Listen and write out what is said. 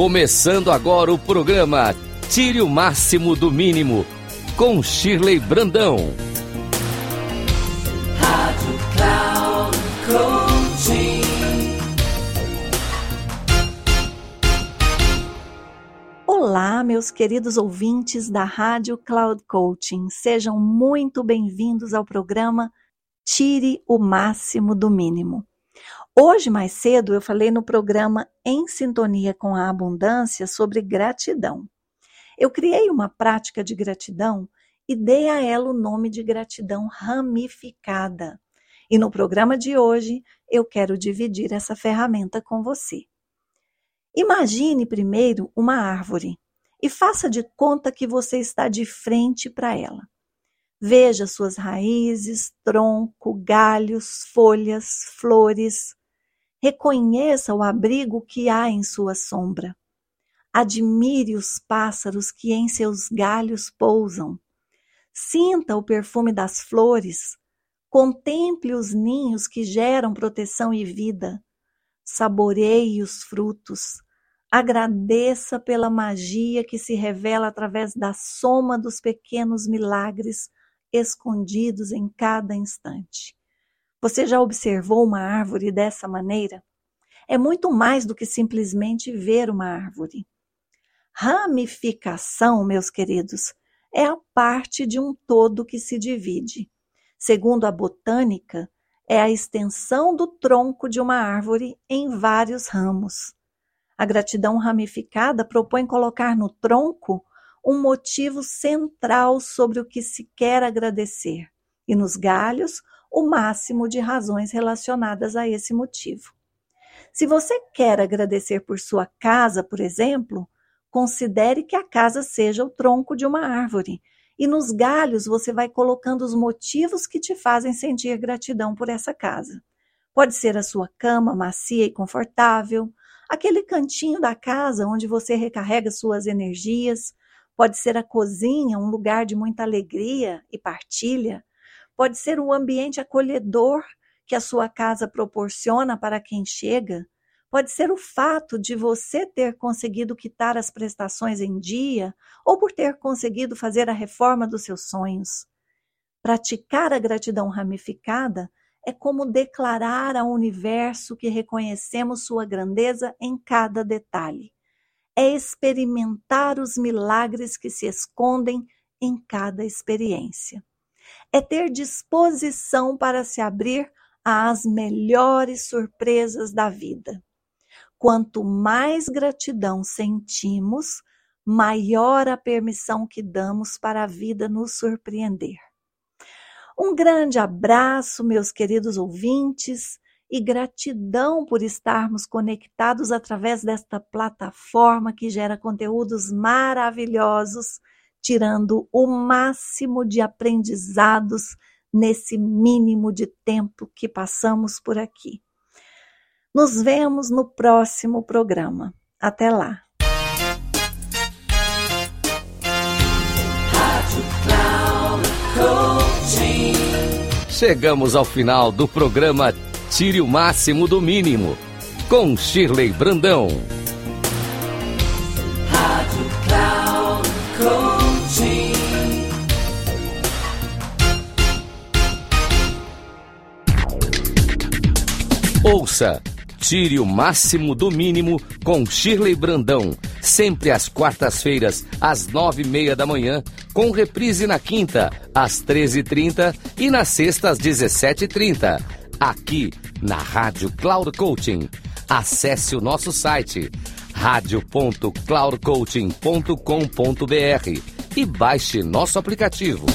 Começando agora o programa Tire o Máximo do Mínimo, com Shirley Brandão. Rádio Cloud. Olá, meus queridos ouvintes da Rádio Cloud Coaching. Sejam muito bem-vindos ao programa Tire o Máximo do Mínimo. Hoje, mais cedo, eu falei no programa Em Sintonia com a Abundância sobre gratidão. Eu criei uma prática de gratidão e dei a ela o nome de gratidão ramificada. E no programa de hoje, eu quero dividir essa ferramenta com você. Imagine primeiro uma árvore e faça de conta que você está de frente para ela. Veja suas raízes, tronco, galhos, folhas, flores, Reconheça o abrigo que há em sua sombra. Admire os pássaros que em seus galhos pousam. Sinta o perfume das flores. Contemple os ninhos que geram proteção e vida. Saboreie os frutos. Agradeça pela magia que se revela através da soma dos pequenos milagres escondidos em cada instante. Você já observou uma árvore dessa maneira? É muito mais do que simplesmente ver uma árvore. Ramificação, meus queridos, é a parte de um todo que se divide. Segundo a botânica, é a extensão do tronco de uma árvore em vários ramos. A gratidão ramificada propõe colocar no tronco um motivo central sobre o que se quer agradecer, e nos galhos, o máximo de razões relacionadas a esse motivo. Se você quer agradecer por sua casa, por exemplo, considere que a casa seja o tronco de uma árvore e nos galhos você vai colocando os motivos que te fazem sentir gratidão por essa casa. Pode ser a sua cama macia e confortável, aquele cantinho da casa onde você recarrega suas energias, pode ser a cozinha, um lugar de muita alegria e partilha, Pode ser um ambiente acolhedor que a sua casa proporciona para quem chega. Pode ser o fato de você ter conseguido quitar as prestações em dia ou por ter conseguido fazer a reforma dos seus sonhos. Praticar a gratidão ramificada é como declarar ao universo que reconhecemos sua grandeza em cada detalhe. É experimentar os milagres que se escondem em cada experiência é ter disposição para se abrir às melhores surpresas da vida. Quanto mais gratidão sentimos, maior a permissão que damos para a vida nos surpreender. Um grande abraço, meus queridos ouvintes, e gratidão por estarmos conectados através desta plataforma que gera conteúdos maravilhosos tirando o máximo de aprendizados nesse mínimo de tempo que passamos por aqui. Nos vemos no próximo programa. Até lá. Chegamos ao final do programa Tire o Máximo do Mínimo, com Shirley Brandão. Ouça Tire o Máximo do Mínimo com Shirley Brandão, sempre às quartas-feiras, às nove e meia da manhã, com reprise na quinta, às treze e trinta e na sexta, às dezessete e trinta, aqui na Rádio Cloud Coaching. Acesse o nosso site radio.cloudcoaching.com.br e baixe nosso aplicativo.